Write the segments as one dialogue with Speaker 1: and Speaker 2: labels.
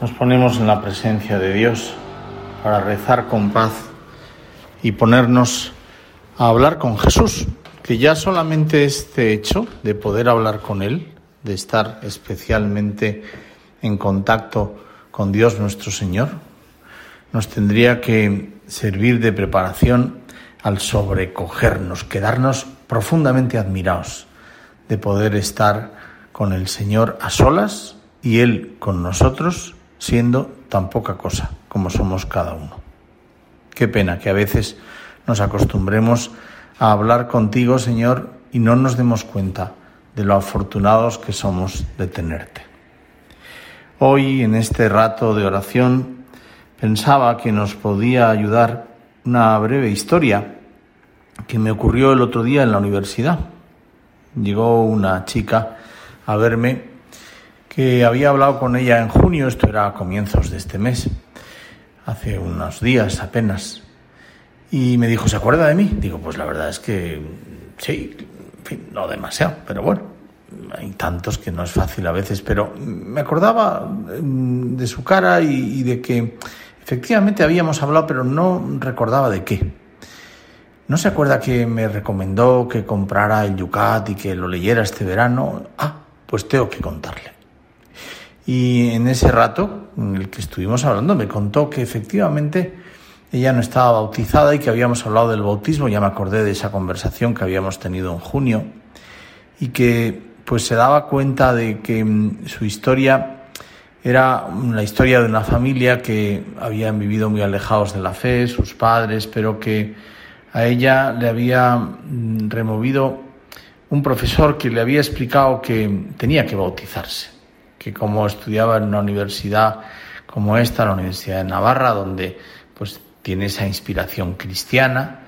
Speaker 1: Nos ponemos en la presencia de Dios para rezar con paz y ponernos a hablar con Jesús, que ya solamente este hecho de poder hablar con Él, de estar especialmente en contacto con Dios nuestro Señor, nos tendría que servir de preparación al sobrecogernos, quedarnos profundamente admirados de poder estar con el Señor a solas y Él con nosotros siendo tan poca cosa como somos cada uno. Qué pena que a veces nos acostumbremos a hablar contigo, Señor, y no nos demos cuenta de lo afortunados que somos de tenerte. Hoy, en este rato de oración, pensaba que nos podía ayudar una breve historia que me ocurrió el otro día en la universidad. Llegó una chica a verme que había hablado con ella en junio, esto era a comienzos de este mes, hace unos días apenas, y me dijo, ¿se acuerda de mí? Digo, pues la verdad es que sí, no demasiado, pero bueno, hay tantos que no es fácil a veces, pero me acordaba mm, de su cara y, de que efectivamente habíamos hablado, pero no recordaba de qué. ¿No se acuerda que me recomendó que comprara el Yucat y que lo leyera este verano? Ah, pues tengo que contarle. Y en ese rato en el que estuvimos hablando me contó que efectivamente ella no estaba bautizada y que habíamos hablado del bautismo, ya me acordé de esa conversación que habíamos tenido en junio. Y que pues se daba cuenta de que mm, su historia era la historia de una familia que habían vivido muy alejados de la fe, sus padres, pero que a ella le había mm, removido un profesor que le había explicado que tenía que bautizarse que como estudiaba en una universidad como esta, la Universidad de Navarra, donde pues tiene esa inspiración cristiana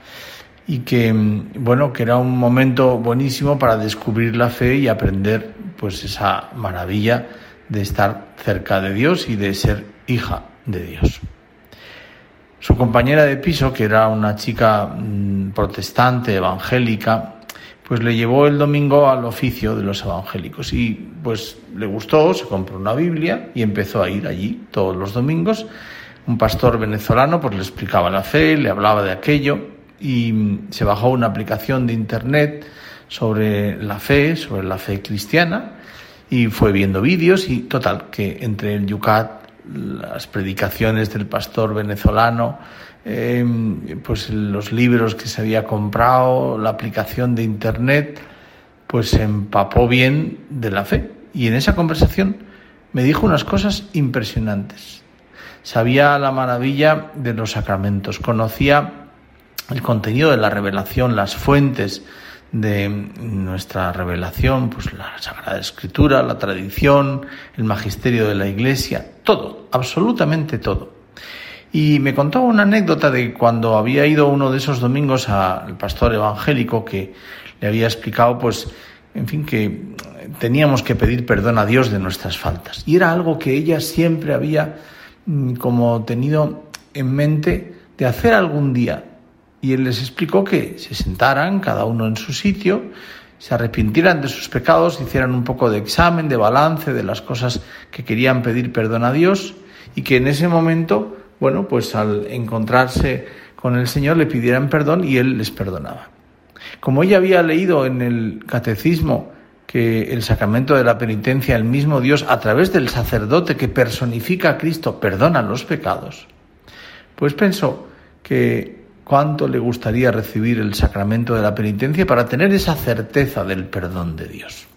Speaker 1: y que bueno, que era un momento buenísimo para descubrir la fe y aprender pues esa maravilla de estar cerca de Dios y de ser hija de Dios. Su compañera de piso, que era una chica mm, protestante, evangélica, pues le llevó el domingo al oficio de los evangélicos y pues le gustó, se compró una Biblia y empezó a ir allí todos los domingos. Un pastor venezolano pues le explicaba la fe, le hablaba de aquello y se bajó una aplicación de internet sobre la fe, sobre la fe cristiana y fue viendo vídeos y total que entre el Yucat, las predicaciones del pastor venezolano, Em, pues los libros que se había comprado, la aplicación de internet, pues se empapó bien de la fe. Y en esa conversación me dijo unas cosas impresionantes. Sabía la maravilla de los sacramentos, conocía el contenido de la revelación, las fuentes de nuestra revelación, pues la Sagrada Escritura, la tradición, el magisterio de la Iglesia, todo, absolutamente todo. Y me contó una anécdota de cuando había ido uno de esos domingos al pastor evangélico que le había explicado, pues, en fin, que teníamos que pedir perdón a Dios de nuestras faltas. Y era algo que ella siempre había mm, como tenido en mente de hacer algún día. Y él les explicó que se sentaran cada uno en su sitio, se arrepintieran de sus pecados, hicieran un poco de examen, de balance de las cosas que querían pedir perdón a Dios y que en ese momento bueno, pues al encontrarse con el Señor le pidieran perdón y Él les perdonaba. Como ella había leído en el catecismo que el sacramento de la penitencia, el mismo Dios, a través del sacerdote que personifica a Cristo, perdona los pecados, pues pensó que cuánto le gustaría recibir el sacramento de la penitencia para tener esa certeza del perdón de Dios.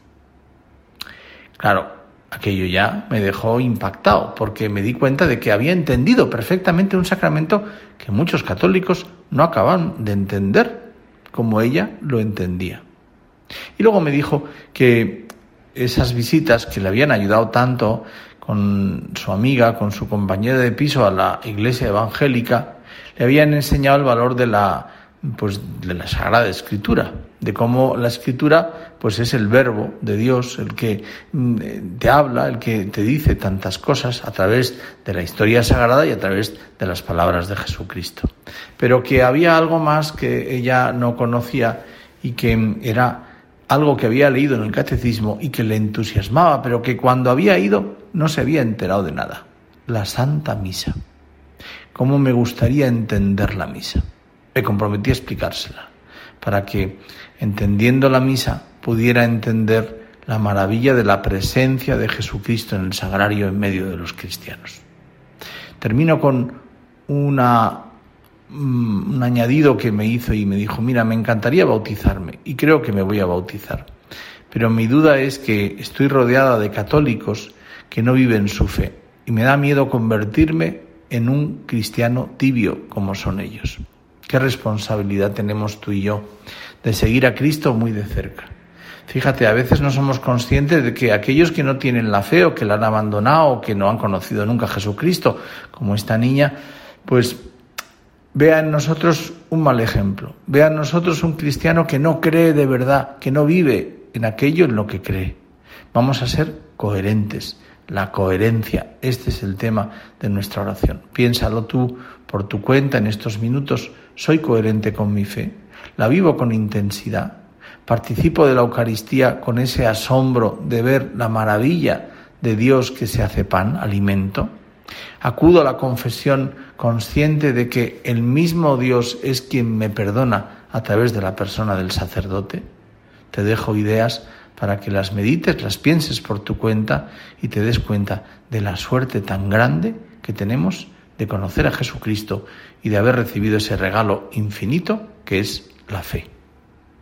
Speaker 1: Claro, Aquello ya me dejó impactado porque me di cuenta de que había entendido perfectamente un sacramento que muchos católicos no acaban de entender como ella lo entendía. Y luego me dijo que esas visitas que le habían ayudado tanto con su amiga, con su compañera de piso a la iglesia evangélica, le habían enseñado el valor de la pues de la Sagrada Escritura, de cómo la Escritura pues es el verbo de Dios, el que mm, te habla, el que te dice tantas cosas a través de la historia sagrada y a través de las palabras de Jesucristo. Pero que había algo más que ella no conocía y que era algo que había leído en el catecismo y que le entusiasmaba, pero que cuando había ido no se había enterado de nada. la Santa Misa? ¿Cómo me gustaría entender la misa? Me comprometí a explicársela, para que, entendiendo la misa, pudiera entender la maravilla de la presencia de Jesucristo en el sagrario en medio de los cristianos. Termino con una, mm, un añadido que me hizo y me dijo, mira, me encantaría bautizarme y creo que me voy a bautizar. Pero mi duda es que estoy rodeada de católicos que no viven su fe y me da miedo convertirme en un cristiano tibio como son ellos. ¿Qué responsabilidad tenemos tú y yo de seguir a Cristo muy de cerca? Fíjate, a veces no somos conscientes de que aquellos que no tienen la fe o que la han abandonado o que no han conocido nunca a Jesucristo, como esta niña, pues vea en nosotros un mal ejemplo, vea en nosotros un cristiano que no cree de verdad, que no vive en aquello en lo que cree. Vamos a ser coherentes. La coherencia, este es el tema de nuestra oración. Piénsalo tú por tu cuenta en estos minutos. ¿Soy coherente con mi fe? ¿La vivo con intensidad? participo de la Eucaristía con ese asombro de ver la maravilla de Dios que se hace pan, alimento. Acudo a la confesión consciente de que el mismo Dios es quien me perdona a través de la persona del sacerdote. Te dejo ideas para que las medites, las pienses por tu cuenta y te des cuenta de la suerte tan grande que tenemos de conocer a Jesucristo y de haber recibido ese regalo infinito que es la fe.